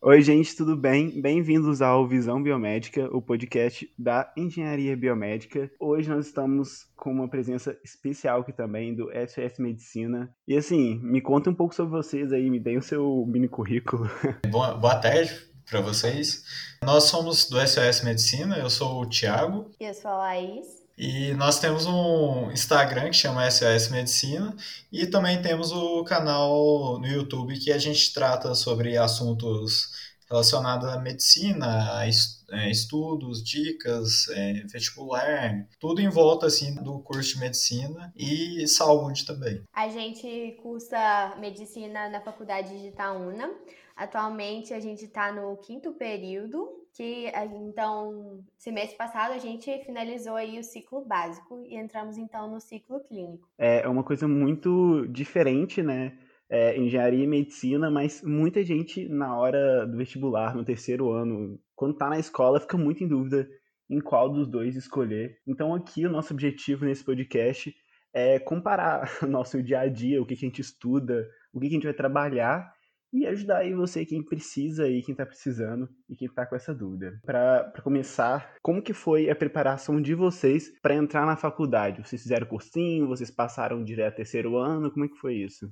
Oi, gente, tudo bem? Bem-vindos ao Visão Biomédica, o podcast da Engenharia Biomédica. Hoje nós estamos com uma presença especial aqui também do SOS Medicina. E assim, me conta um pouco sobre vocês aí, me deem o seu mini currículo. Boa, boa tarde para vocês. Nós somos do SOS Medicina, eu sou o Thiago. E eu sou a Laís. E nós temos um Instagram que chama SOS Medicina e também temos o canal no YouTube que a gente trata sobre assuntos relacionados à medicina, a é, estudos, dicas, é, vestibular, tudo em volta assim do curso de medicina e saúde também. A gente cursa medicina na Faculdade de Itaúna. Atualmente a gente está no quinto período que então semestre passado a gente finalizou aí o ciclo básico e entramos então no ciclo clínico. É uma coisa muito diferente, né? É, engenharia e medicina, mas muita gente na hora do vestibular, no terceiro ano, quando tá na escola, fica muito em dúvida em qual dos dois escolher. Então aqui o nosso objetivo nesse podcast é comparar nosso dia a dia, o que, que a gente estuda, o que, que a gente vai trabalhar e ajudar aí você quem precisa e quem está precisando e quem está com essa dúvida. Para começar, como que foi a preparação de vocês para entrar na faculdade? Vocês fizeram cursinho? Vocês passaram direto ao terceiro ano? Como é que foi isso?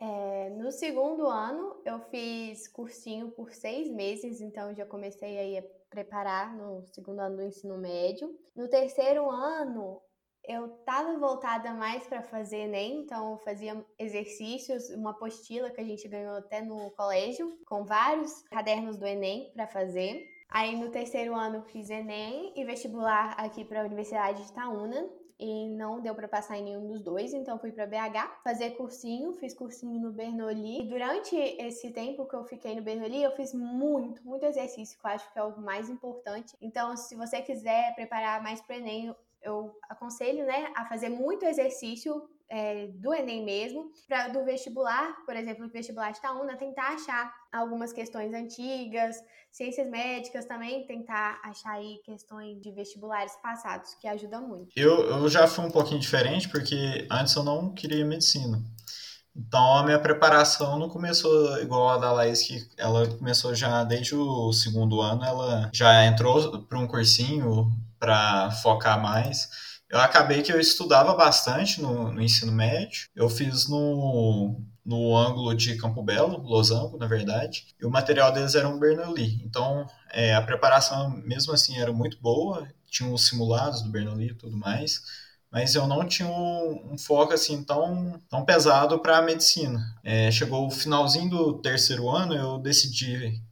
É, no segundo ano eu fiz cursinho por seis meses, então já comecei aí a preparar no segundo ano do ensino médio. No terceiro ano eu estava voltada mais para fazer Enem, então eu fazia exercícios, uma apostila que a gente ganhou até no colégio, com vários cadernos do Enem para fazer. Aí no terceiro ano fiz Enem e vestibular aqui para a Universidade de Itaúna e não deu para passar em nenhum dos dois, então fui para BH fazer cursinho, fiz cursinho no Bernoulli. E durante esse tempo que eu fiquei no Bernoulli, eu fiz muito, muito exercício, que eu acho que é o mais importante. Então, se você quiser preparar mais para o Enem, eu aconselho, né, a fazer muito exercício é, do Enem mesmo, para do vestibular, por exemplo, no vestibular de Itaúna, tentar achar algumas questões antigas, ciências médicas também, tentar achar aí questões de vestibulares passados, que ajuda muito. Eu, eu já fui um pouquinho diferente, porque antes eu não queria medicina. Então a minha preparação não começou igual a da Laís, que ela começou já desde o segundo ano, ela já entrou para um cursinho para focar mais. Eu acabei que eu estudava bastante no, no, ensino médio. Eu fiz no, no ângulo de Campo Belo, Losango, na verdade, e o material deles era um Bernoulli. Então, é, a preparação, mesmo assim, era muito boa. Tinha os simulados do Bernoulli e tudo mais, mas eu não tinha um, um foco assim tão, tão pesado para a medicina. É, chegou o finalzinho do terceiro ano, eu decidi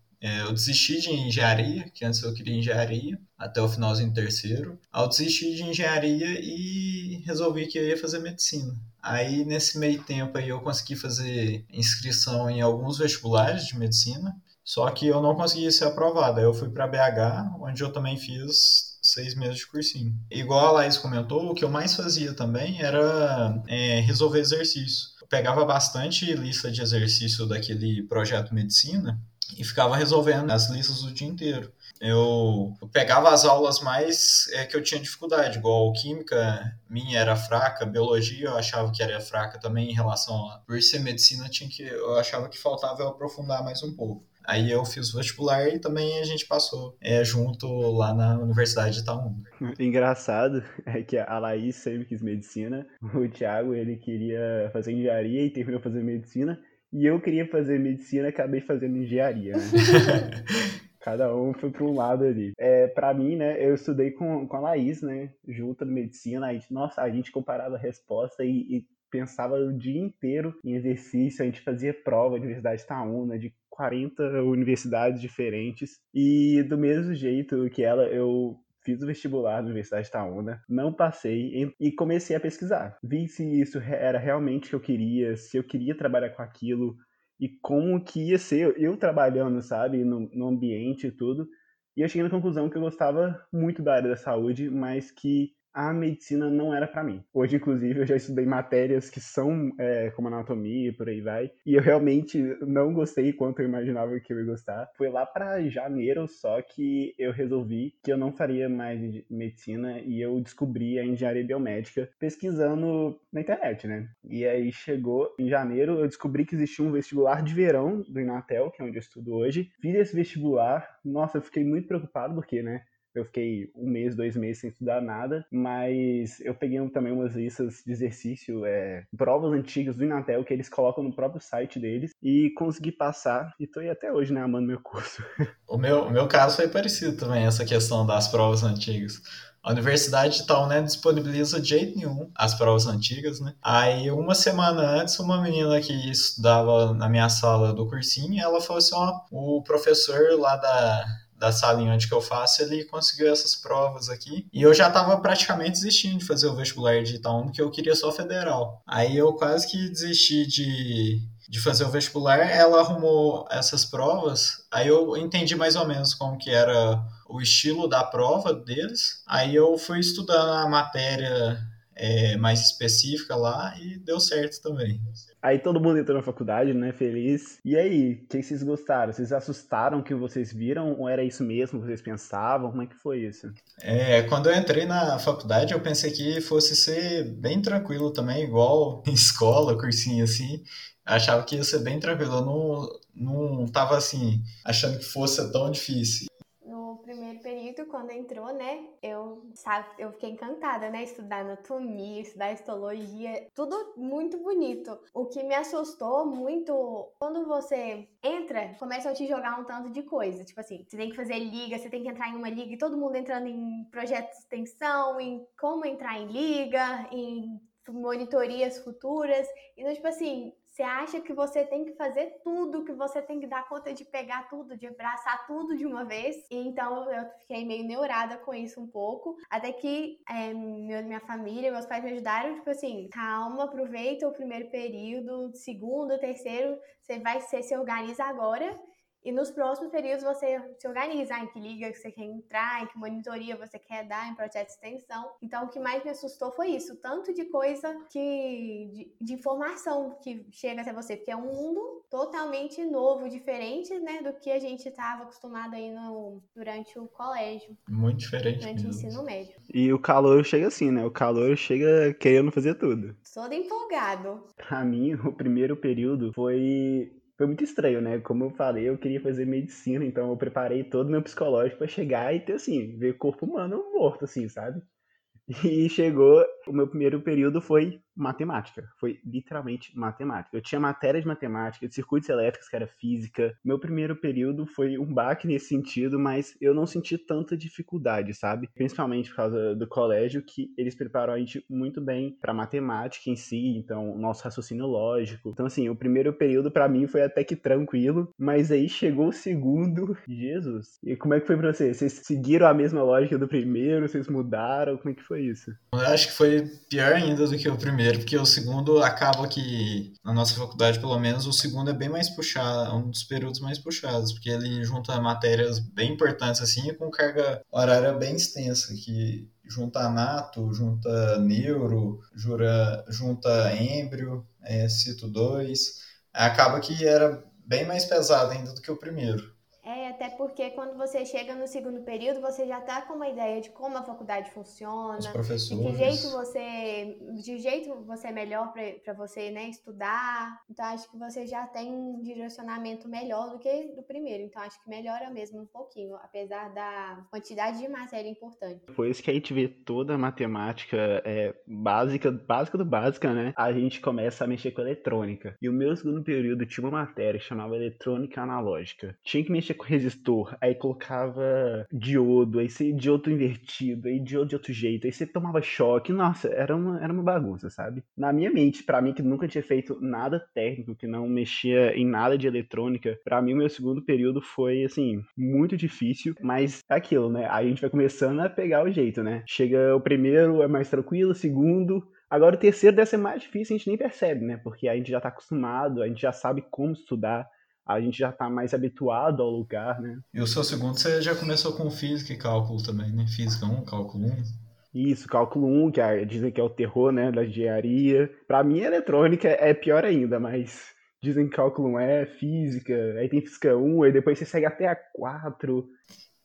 eu desisti de engenharia, que antes eu queria engenharia, até o finalzinho terceiro. Ao desistir de engenharia e resolvi que eu ia fazer medicina. Aí, nesse meio tempo aí, eu consegui fazer inscrição em alguns vestibulares de medicina, só que eu não consegui ser aprovado. Aí eu fui para BH, onde eu também fiz seis meses de cursinho. Igual a Laís comentou, o que eu mais fazia também era é, resolver exercício. Eu pegava bastante lista de exercício daquele projeto medicina e ficava resolvendo as listas o dia inteiro. Eu, pegava as aulas mais é, que eu tinha dificuldade, igual química minha era fraca, biologia eu achava que era fraca também em relação a por ser medicina tinha que eu achava que faltava eu aprofundar mais um pouco. Aí eu fiz vestibular e também a gente passou é, junto lá na Universidade de Itaúna. Engraçado é que a Laís sempre quis medicina, o Thiago ele queria fazer engenharia e terminou fazendo medicina, e eu queria fazer medicina, acabei fazendo engenharia. Né? Cada um foi para um lado ali. É, para mim, né, eu estudei com, com a Laís, né, junto na medicina. A gente, nossa, a gente comparava a resposta e, e pensava o dia inteiro em exercício. A gente fazia prova na Universidade Itaúna de 40 universidades diferentes. E do mesmo jeito que ela, eu fiz o vestibular na Universidade Itaúna, não passei e comecei a pesquisar. Vi se isso era realmente o que eu queria, se eu queria trabalhar com aquilo e como que ia ser eu trabalhando, sabe, no, no ambiente e tudo. E eu cheguei na conclusão que eu gostava muito da área da saúde, mas que a medicina não era para mim. Hoje, inclusive, eu já estudei matérias que são é, como anatomia e por aí vai, e eu realmente não gostei quanto eu imaginava que eu ia gostar. Foi lá para janeiro só que eu resolvi que eu não faria mais medicina e eu descobri a engenharia biomédica pesquisando na internet, né? E aí chegou em janeiro, eu descobri que existia um vestibular de verão do Inatel, que é onde eu estudo hoje. Fiz esse vestibular, nossa, eu fiquei muito preocupado porque, né? Eu fiquei um mês, dois meses sem estudar nada, mas eu peguei também umas listas de exercício, é, provas antigas do Inatel que eles colocam no próprio site deles e consegui passar e tô aí até hoje, né, amando meu curso. O meu, o meu caso foi parecido também, essa questão das provas antigas. A universidade tal, né, disponibiliza de jeito nenhum as provas antigas, né? Aí, uma semana antes, uma menina que estudava na minha sala do cursinho, ela falou assim, ó, o professor lá da, da sala em onde que eu faço, ele conseguiu essas provas aqui. E eu já estava praticamente desistindo de fazer o vestibular de Itaú, porque eu queria só federal. Aí eu quase que desisti de, de fazer o vestibular, ela arrumou essas provas, aí eu entendi mais ou menos como que era o estilo da prova deles. Aí eu fui estudando a matéria é, mais específica lá e deu certo também. Aí todo mundo entrou na faculdade, né? Feliz. E aí, o que vocês gostaram? Vocês assustaram que vocês viram? Ou era isso mesmo que vocês pensavam? Como é que foi isso? É, quando eu entrei na faculdade, eu pensei que fosse ser bem tranquilo também, igual em escola, cursinho assim. Achava que ia ser bem tranquilo. Eu não, não tava assim, achando que fosse tão difícil quando entrou, né, eu, sabe, eu fiquei encantada, né, estudar anatomia, estudar histologia, tudo muito bonito. O que me assustou muito, quando você entra, começam a te jogar um tanto de coisa, tipo assim, você tem que fazer liga, você tem que entrar em uma liga, e todo mundo entrando em projetos de extensão, em como entrar em liga, em monitorias futuras, então, tipo assim, você acha que você tem que fazer tudo, que você tem que dar conta de pegar tudo, de abraçar tudo de uma vez. E então eu fiquei meio neurada com isso um pouco. Até que é, minha família, meus pais me ajudaram, tipo assim, calma, aproveita o primeiro período, segundo, terceiro, você vai ser, se organiza agora e nos próximos períodos você se organiza em que liga que você quer entrar, em que monitoria você quer dar, em projeto de extensão. Então, o que mais me assustou foi isso, tanto de coisa que de, de informação que chega até você, porque é um mundo totalmente novo, diferente, né, do que a gente estava acostumado aí no, durante o colégio. Muito diferente. Durante mesmo. o ensino médio. E o calor chega assim, né? O calor chega querendo fazer tudo. Todo empolgado. Pra mim, o primeiro período foi foi muito estranho, né? Como eu falei, eu queria fazer medicina, então eu preparei todo meu psicológico para chegar e ter, assim, ver corpo humano morto, assim, sabe? E chegou, o meu primeiro período foi matemática. Foi literalmente matemática. Eu tinha matéria de matemática, de circuitos elétricos, que era física. Meu primeiro período foi um baque nesse sentido, mas eu não senti tanta dificuldade, sabe? Principalmente por causa do colégio, que eles prepararam a gente muito bem para matemática em si, então nosso raciocínio lógico. Então, assim, o primeiro período para mim foi até que tranquilo, mas aí chegou o segundo. Jesus! E como é que foi pra vocês? Vocês seguiram a mesma lógica do primeiro? Vocês mudaram? Como é que foi isso? Eu acho que foi pior ainda do que o primeiro primeiro, porque o segundo acaba que, na nossa faculdade, pelo menos, o segundo é bem mais puxado, é um dos períodos mais puxados, porque ele junta matérias bem importantes, assim, com carga horária bem extensa, que junta anato, junta neuro, jura, junta êmbrio, é, cito 2, acaba que era bem mais pesado ainda do que o primeiro até porque quando você chega no segundo período, você já está com uma ideia de como a faculdade funciona, de que jeito você, de jeito você é melhor para você, né, estudar. Então acho que você já tem um direcionamento melhor do que do primeiro. Então acho que melhora mesmo um pouquinho, apesar da quantidade de matéria importante. Depois que a gente vê toda a matemática é, básica, básica do básica, né, a gente começa a mexer com eletrônica. E o meu segundo período tinha uma matéria que chamava eletrônica analógica. Tinha que mexer com resistência resistor, aí colocava diodo, aí você diodo invertido, aí diodo de outro jeito, aí você tomava choque. Nossa, era uma, era uma bagunça, sabe? Na minha mente, para mim que nunca tinha feito nada técnico, que não mexia em nada de eletrônica, para mim o meu segundo período foi assim, muito difícil, mas é aquilo, né? Aí a gente vai começando a pegar o jeito, né? Chega o primeiro é mais tranquilo, o segundo Agora o terceiro deve ser mais difícil, a gente nem percebe, né? Porque a gente já tá acostumado, a gente já sabe como estudar, a gente já está mais habituado ao lugar, né? E o seu segundo você já começou com física e cálculo também, né? Física 1, cálculo 1. Isso, cálculo 1, que é, dizem que é o terror, né, da engenharia. Para mim, eletrônica é pior ainda, mas dizem que cálculo 1 é física, aí tem física 1, aí depois você segue até a 4.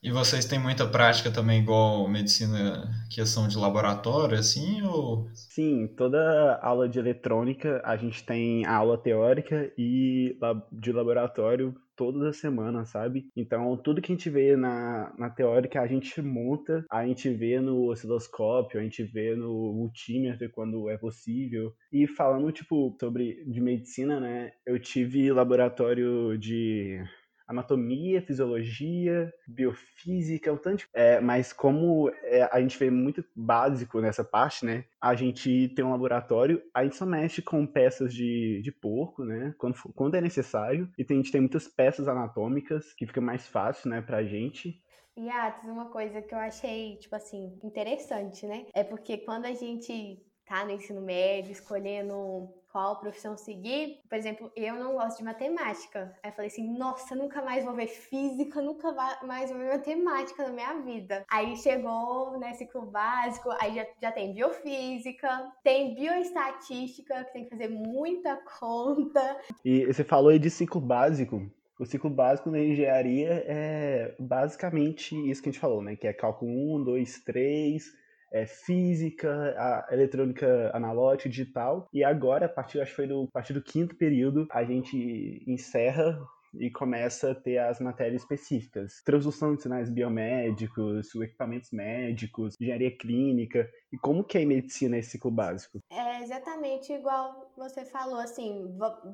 E vocês têm muita prática também, igual medicina, questão de laboratório, assim, ou... Sim, toda aula de eletrônica a gente tem aula teórica e de laboratório todas as semanas, sabe? Então, tudo que a gente vê na, na teórica, a gente monta, a gente vê no osciloscópio, a gente vê no multímetro quando é possível. E falando, tipo, sobre de medicina, né? Eu tive laboratório de anatomia, fisiologia, biofísica, o tanto. É, mas como é, a gente vê muito básico nessa parte, né? A gente tem um laboratório, a gente só mexe com peças de, de porco, né? Quando, quando é necessário. E tem, a gente tem muitas peças anatômicas, que fica mais fácil, né, pra gente. E Atos, uma coisa que eu achei, tipo assim, interessante, né? É porque quando a gente tá no ensino médio, escolhendo qual profissão seguir. Por exemplo, eu não gosto de matemática. Aí eu falei assim, nossa, nunca mais vou ver física, nunca mais vou ver matemática na minha vida. Aí chegou, né, ciclo básico, aí já, já tem biofísica, tem bioestatística, que tem que fazer muita conta. E você falou aí de ciclo básico. O ciclo básico na engenharia é basicamente isso que a gente falou, né? Que é cálculo 1, 2, 3, é, física, a eletrônica analógica, digital. E agora, a partir, acho que foi do, a partir do quinto período, a gente encerra e começa a ter as matérias específicas. Transdução de sinais biomédicos, equipamentos médicos, engenharia clínica. E como que é a medicina esse ciclo básico? É exatamente igual você falou, assim,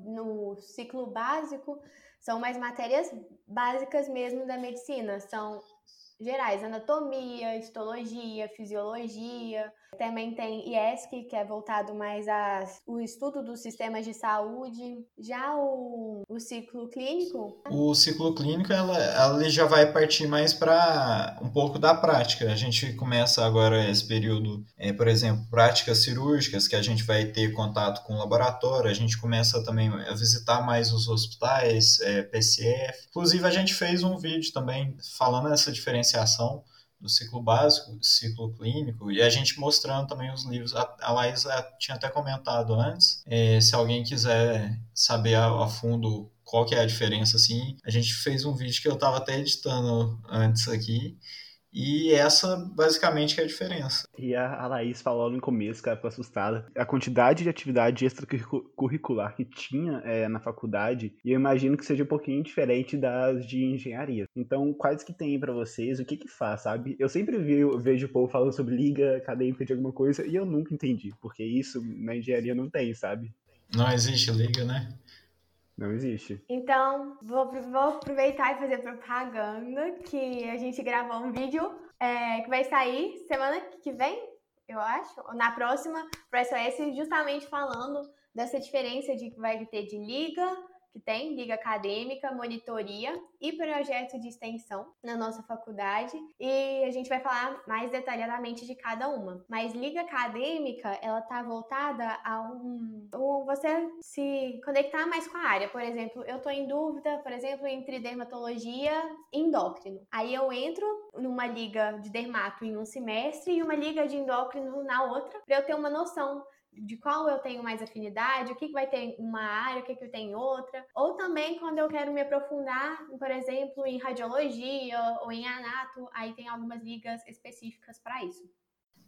no ciclo básico são mais matérias básicas mesmo da medicina. São gerais, anatomia, histologia, fisiologia. Também tem IESC, que é voltado mais ao estudo dos sistemas de saúde. Já o, o ciclo clínico? O ciclo clínico, ela, ela já vai partir mais para um pouco da prática. A gente começa agora esse período, é, por exemplo, práticas cirúrgicas, que a gente vai ter contato com o laboratório. A gente começa também a visitar mais os hospitais, é, PCF. Inclusive, a gente fez um vídeo também falando essa diferenciação do ciclo básico, ciclo clínico, e a gente mostrando também os livros. A, Laís tinha até comentado antes, é, se alguém quiser saber a, a, fundo qual que é a diferença, assim, a gente fez um vídeo que eu estava até editando antes aqui, e essa basicamente é a diferença. E a, Laís falou no começo, cara, ficou assustada. A quantidade de atividade extracurricular que tinha é, na faculdade, e eu imagino que seja um pouquinho diferente das de engenharia. Então, quais que tem para vocês? O que que faz, sabe? Eu sempre vi, vejo o povo falando sobre liga acadêmica de alguma coisa e eu nunca entendi, porque isso na engenharia não tem, sabe? Não existe liga, né? Não existe. Então, vou, vou aproveitar e fazer propaganda que a gente gravou um vídeo é, que vai sair semana que vem, eu acho, ou na próxima, para SOS, justamente falando dessa diferença de que vai ter de liga que tem liga acadêmica, monitoria e projeto de extensão na nossa faculdade e a gente vai falar mais detalhadamente de cada uma. Mas liga acadêmica, ela tá voltada a um, um você se conectar mais com a área. Por exemplo, eu tô em dúvida, por exemplo, entre dermatologia e endócrino. Aí eu entro numa liga de dermato em um semestre e uma liga de endócrino na outra, para eu ter uma noção de qual eu tenho mais afinidade, o que, vai ter uma área, o que, que eu tenho em outra. Ou também quando eu quero me aprofundar, por exemplo, em radiologia ou em anato, aí tem algumas ligas específicas para isso.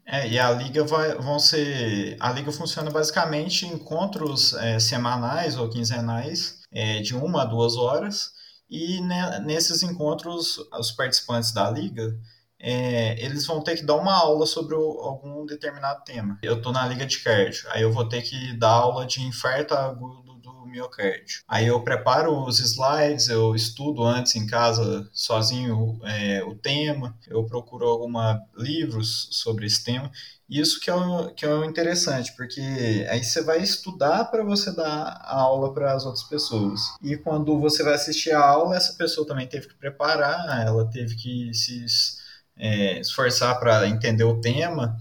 É, e a liga vai, vão ser. A liga funciona basicamente em encontros é, semanais ou quinzenais, é, de uma a duas horas, e nesses encontros, os participantes da liga é, eles vão ter que dar uma aula sobre o, algum determinado tema. Eu estou na liga de cardio, aí eu vou ter que dar aula de infarto agudo do miocárdio. Aí eu preparo os slides, eu estudo antes em casa sozinho é, o tema, eu procuro alguns livros sobre esse tema. Isso que é, o, que é o interessante, porque aí você vai estudar para você dar a aula para as outras pessoas. E quando você vai assistir a aula, essa pessoa também teve que preparar, ela teve que se é, esforçar para entender o tema,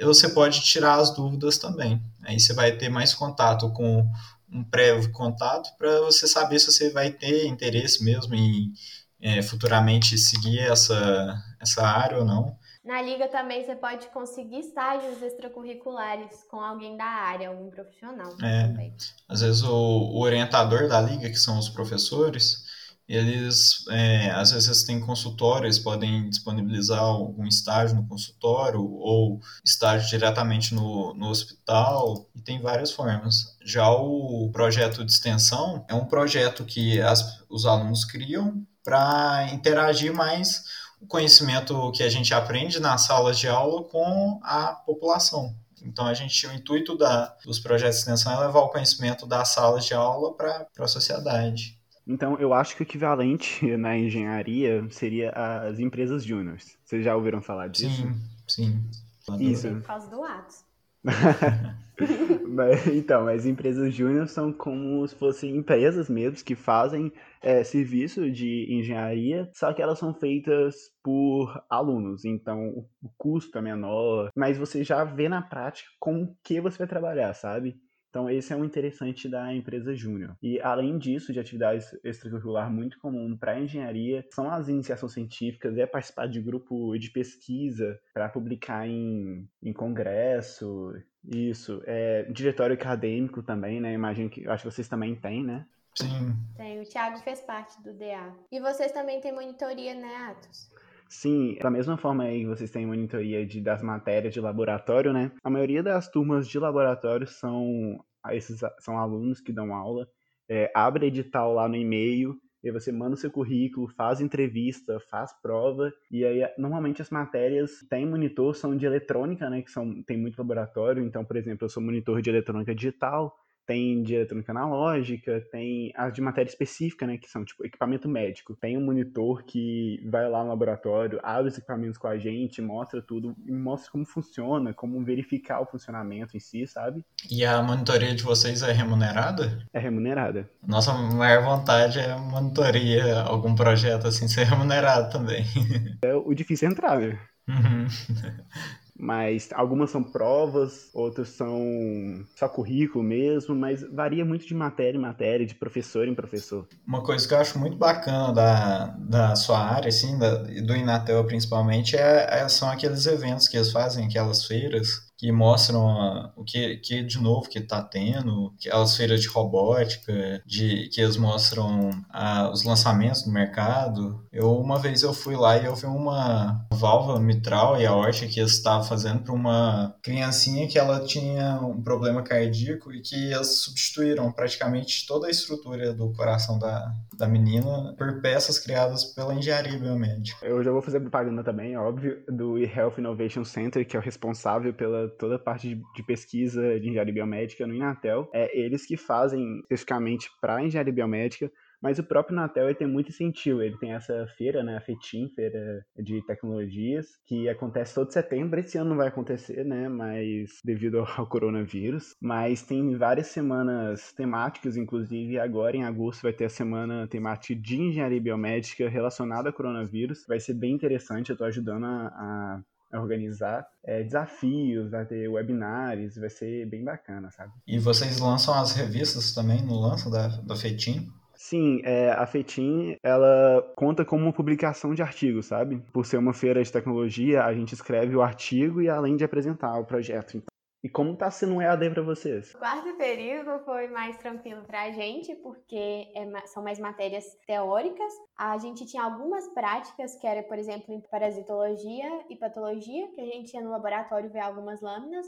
você pode tirar as dúvidas também. Aí você vai ter mais contato com um prévio contato para você saber se você vai ter interesse mesmo em é, futuramente seguir essa, essa área ou não. Na liga também você pode conseguir estágios extracurriculares com alguém da área, algum profissional. É. Também. Às vezes o, o orientador da liga, que são os professores, eles é, às vezes têm consultório, eles podem disponibilizar algum estágio no consultório ou estágio diretamente no, no hospital, e tem várias formas. Já o projeto de extensão é um projeto que as, os alunos criam para interagir mais o conhecimento que a gente aprende nas salas de aula com a população. Então, a gente, o intuito da, dos projetos de extensão é levar o conhecimento das salas de aula para a sociedade. Então, eu acho que o equivalente na engenharia seria as empresas júniores. Vocês já ouviram falar disso? Sim, sim. Isso. Por causa do Atos. Mas, então, as empresas júnior são como se fossem empresas mesmo que fazem é, serviço de engenharia, só que elas são feitas por alunos, então o custo é menor, mas você já vê na prática com o que você vai trabalhar, sabe? Então, esse é o interessante da empresa júnior. E, além disso, de atividades extracurricular muito comum para engenharia, são as iniciações científicas, é participar de grupo de pesquisa para publicar em, em congresso, isso. É, diretório acadêmico também, né? Imagino que, acho que vocês também têm, né? Sim. Tem, o Thiago fez parte do DA. E vocês também têm monitoria, né, Atos? Sim, da mesma forma aí que vocês têm monitoria de, das matérias de laboratório, né? A maioria das turmas de laboratório são esses são alunos que dão aula, é, abre edital lá no e-mail, e você manda o seu currículo, faz entrevista, faz prova, e aí normalmente as matérias tem monitor são de eletrônica, né? Que são tem muito laboratório, então, por exemplo, eu sou monitor de eletrônica digital, tem de eletrônica analógica, tem as de matéria específica, né, que são tipo equipamento médico. Tem um monitor que vai lá no laboratório, abre os equipamentos com a gente, mostra tudo, e mostra como funciona, como verificar o funcionamento em si, sabe? E a monitoria de vocês é remunerada? É remunerada. Nossa maior vontade é monitoria, algum projeto assim, ser remunerado também. É o difícil é entrar, né? Uhum. mas algumas são provas, outras são só currículo mesmo, mas varia muito de matéria em matéria, de professor em professor. Uma coisa que eu acho muito bacana da, da sua área, assim, da, do Inatel principalmente, é, é, são aqueles eventos que eles fazem, aquelas feiras, que mostram o que, que de novo que está tendo, aquelas feiras de robótica, de que eles mostram ah, os lançamentos no mercado. Eu uma vez eu fui lá e eu vi uma válvula mitral e aorta que eles estavam fazendo para uma criancinha que ela tinha um problema cardíaco e que eles substituíram praticamente toda a estrutura do coração da, da menina por peças criadas pela engenharia biomédica. Eu já vou fazer propaganda também, óbvio, do eHealth Innovation Center, que é o responsável pela toda a parte de, de pesquisa de engenharia biomédica no Inatel. É eles que fazem especificamente para engenharia biomédica mas o próprio Natel ele tem muito incentivo. Ele tem essa feira, né, a FETIM, Feira de Tecnologias, que acontece todo setembro. Esse ano não vai acontecer, né, mas devido ao coronavírus. Mas tem várias semanas temáticas, inclusive agora em agosto vai ter a semana temática de engenharia biomédica relacionada ao coronavírus. Vai ser bem interessante, eu estou ajudando a, a organizar é, desafios, vai ter webinars, vai ser bem bacana, sabe? E vocês lançam as revistas também no lanço da, da FETIM? Sim, é, a FETIM, ela conta como uma publicação de artigos, sabe? Por ser uma feira de tecnologia, a gente escreve o artigo e além de apresentar o projeto. E como tá sendo um EAD para vocês? O quarto período foi mais tranquilo para a gente, porque é, são mais matérias teóricas. A gente tinha algumas práticas, que era, por exemplo, em parasitologia e patologia, que a gente ia no laboratório ver algumas lâminas.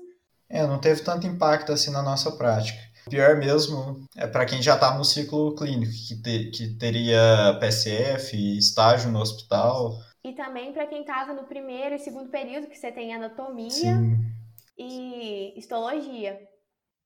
É, não teve tanto impacto assim na nossa prática. O pior mesmo é para quem já está no ciclo clínico, que, te, que teria PSF, estágio no hospital. E também para quem estava no primeiro e segundo período, que você tem anatomia. Sim e histologia.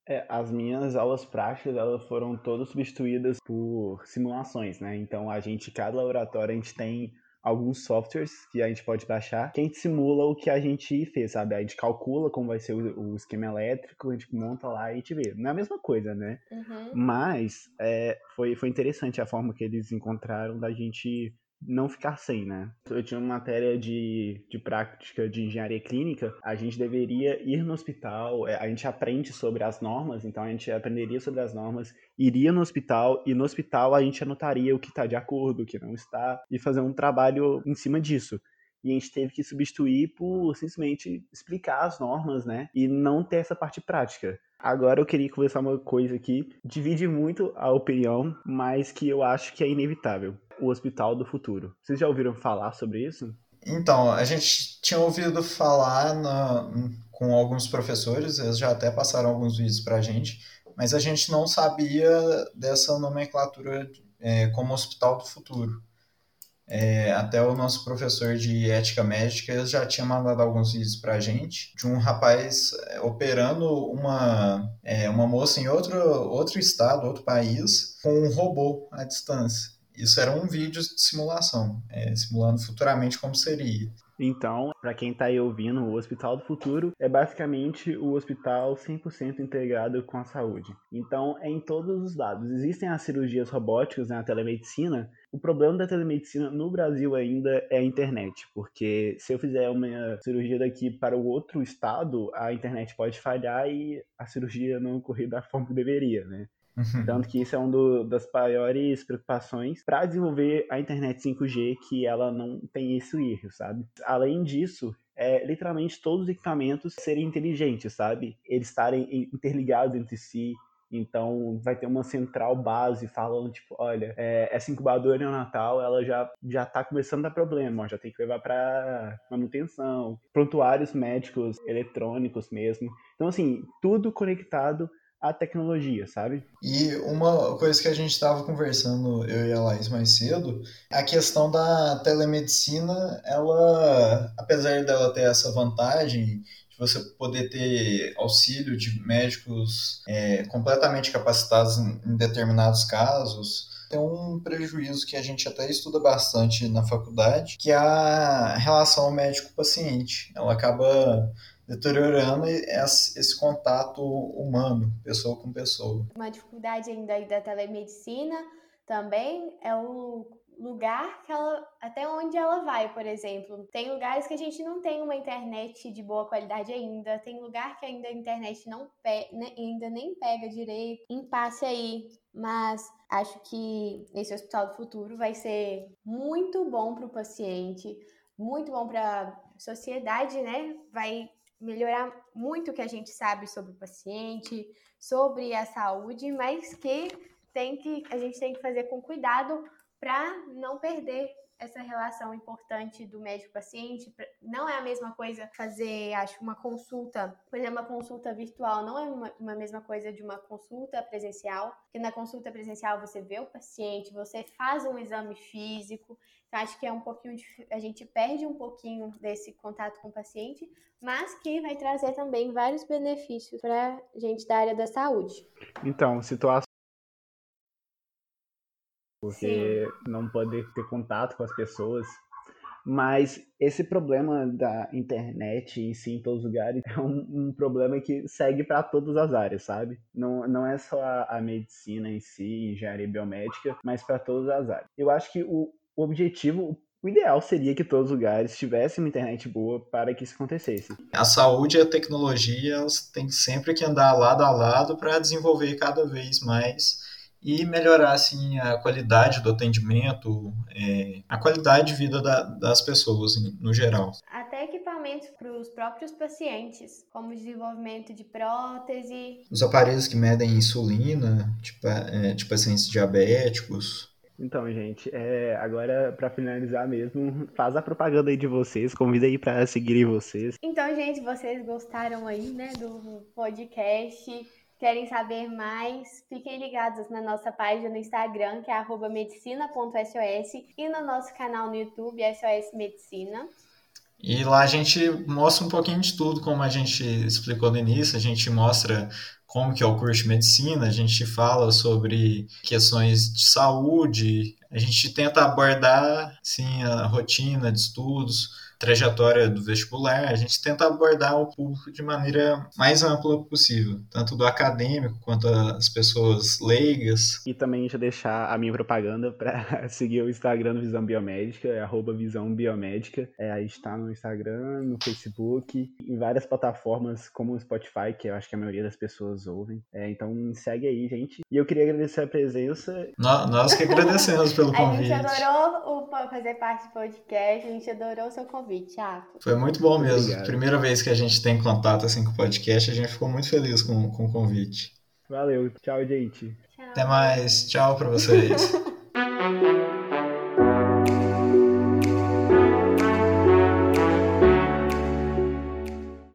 É, as minhas aulas práticas elas foram todas substituídas por simulações, né? Então a gente, cada laboratório, a gente tem alguns softwares que a gente pode baixar, que a gente simula o que a gente fez, sabe? A gente calcula como vai ser o, o esquema elétrico, a gente monta lá e a gente vê. Não é a mesma coisa, né? Uhum. Mas é, foi, foi interessante a forma que eles encontraram da gente não ficar sem, né? Eu tinha uma matéria de, de prática de engenharia clínica, a gente deveria ir no hospital, é, a gente aprende sobre as normas, então a gente aprenderia sobre as normas, iria no hospital e no hospital a gente anotaria o que está de acordo, o que não está, e fazer um trabalho em cima disso. e a gente teve que substituir por simplesmente explicar as normas, né? E não ter essa parte prática. Agora eu queria conversar uma coisa aqui, divide muito a opinião, mas que eu acho que é inevitável. O Hospital do Futuro. Vocês já ouviram falar sobre isso? Então, a gente tinha ouvido falar na, com alguns professores, eles já até passaram alguns vídeos para a gente, mas a gente não sabia dessa nomenclatura é, como Hospital do Futuro. É, até o nosso professor de ética médica já tinha mandado alguns vídeos para a gente de um rapaz é, operando uma, é, uma moça em outro, outro estado, outro país, com um robô à distância. Isso era um vídeo de simulação, é, simulando futuramente como seria. Então, para quem está aí ouvindo, o Hospital do Futuro é basicamente o hospital 100% integrado com a saúde. Então, é em todos os lados. Existem as cirurgias robóticas na telemedicina. O problema da telemedicina no Brasil ainda é a internet, porque se eu fizer uma cirurgia daqui para o outro estado, a internet pode falhar e a cirurgia não ocorrer da forma que deveria, né? Uhum. Tanto que isso é uma das maiores preocupações para desenvolver a internet 5G, que ela não tem esse erro, sabe? Além disso, é literalmente todos os equipamentos serem inteligentes, sabe? Eles estarem interligados entre si. Então vai ter uma central base falando, tipo, olha, é, essa incubadora neonatal, ela já, já tá começando a dar problema, ó, já tem que levar para manutenção, prontuários médicos eletrônicos mesmo. Então, assim, tudo conectado a tecnologia, sabe? E uma coisa que a gente estava conversando, eu e a Laís mais cedo, a questão da telemedicina, ela, apesar dela ter essa vantagem de você poder ter auxílio de médicos é, completamente capacitados em, em determinados casos, tem um prejuízo que a gente até estuda bastante na faculdade, que é a relação médico-paciente. Ela acaba deteriorando esse contato humano, pessoa com pessoa. Uma dificuldade ainda da telemedicina também é o lugar que ela, até onde ela vai, por exemplo. Tem lugares que a gente não tem uma internet de boa qualidade ainda, tem lugar que ainda a internet não pe né, ainda nem pega direito. Impasse aí, mas acho que esse Hospital do Futuro vai ser muito bom para o paciente, muito bom para a sociedade, né? Vai melhorar muito o que a gente sabe sobre o paciente, sobre a saúde, mas que tem que a gente tem que fazer com cuidado para não perder essa relação importante do médico-paciente. Não é a mesma coisa fazer, acho, uma consulta, por exemplo, uma consulta virtual não é uma, uma, mesma coisa de uma consulta presencial, porque na consulta presencial você vê o paciente, você faz um exame físico, acho que é um pouquinho a gente perde um pouquinho desse contato com o paciente, mas que vai trazer também vários benefícios para gente da área da saúde. Então, situação porque Sim. não poder ter contato com as pessoas. Mas esse problema da internet em si, em todos os lugares, é um, um problema que segue para todas as áreas, sabe? Não, não é só a, a medicina em si, engenharia biomédica, mas para todas as áreas. Eu acho que o, o objetivo, o ideal seria que todos os lugares tivessem uma internet boa para que isso acontecesse. A saúde e a tecnologia elas têm sempre que andar lado a lado para desenvolver cada vez mais e melhorar assim a qualidade do atendimento, é, a qualidade de vida da, das pessoas no geral. Até equipamentos para os próprios pacientes, como o desenvolvimento de prótese. Os aparelhos que medem insulina, tipo, é, tipo pacientes diabéticos. Então, gente, é, agora para finalizar mesmo, faz a propaganda aí de vocês, convida aí para seguirem vocês. Então, gente, vocês gostaram aí, né, do podcast? Querem saber mais? Fiquem ligados na nossa página no Instagram, que é medicina.sos, e no nosso canal no YouTube, SOS Medicina. E lá a gente mostra um pouquinho de tudo, como a gente explicou no início, a gente mostra como que é o curso de medicina, a gente fala sobre questões de saúde, a gente tenta abordar sim a rotina de estudos, trajetória do vestibular, a gente tenta abordar o público de maneira mais ampla possível, tanto do acadêmico quanto as pessoas leigas. E também já deixar a minha propaganda para seguir o Instagram do Visão Biomédica, é arroba Visão Biomédica. É, a gente está no Instagram, no Facebook, em várias plataformas como o Spotify, que eu acho que a maioria das pessoas ouvem. É, então segue aí, gente. E eu queria agradecer a presença. Nós, nós que agradecemos pelo convite. A gente adorou o, fazer parte do podcast, a gente adorou o seu convite. Convite. Foi muito bom mesmo. Obrigado. Primeira vez que a gente tem contato assim com o podcast, a gente ficou muito feliz com, com o convite. Valeu. Tchau, gente. Tchau. Até mais. Tchau para vocês.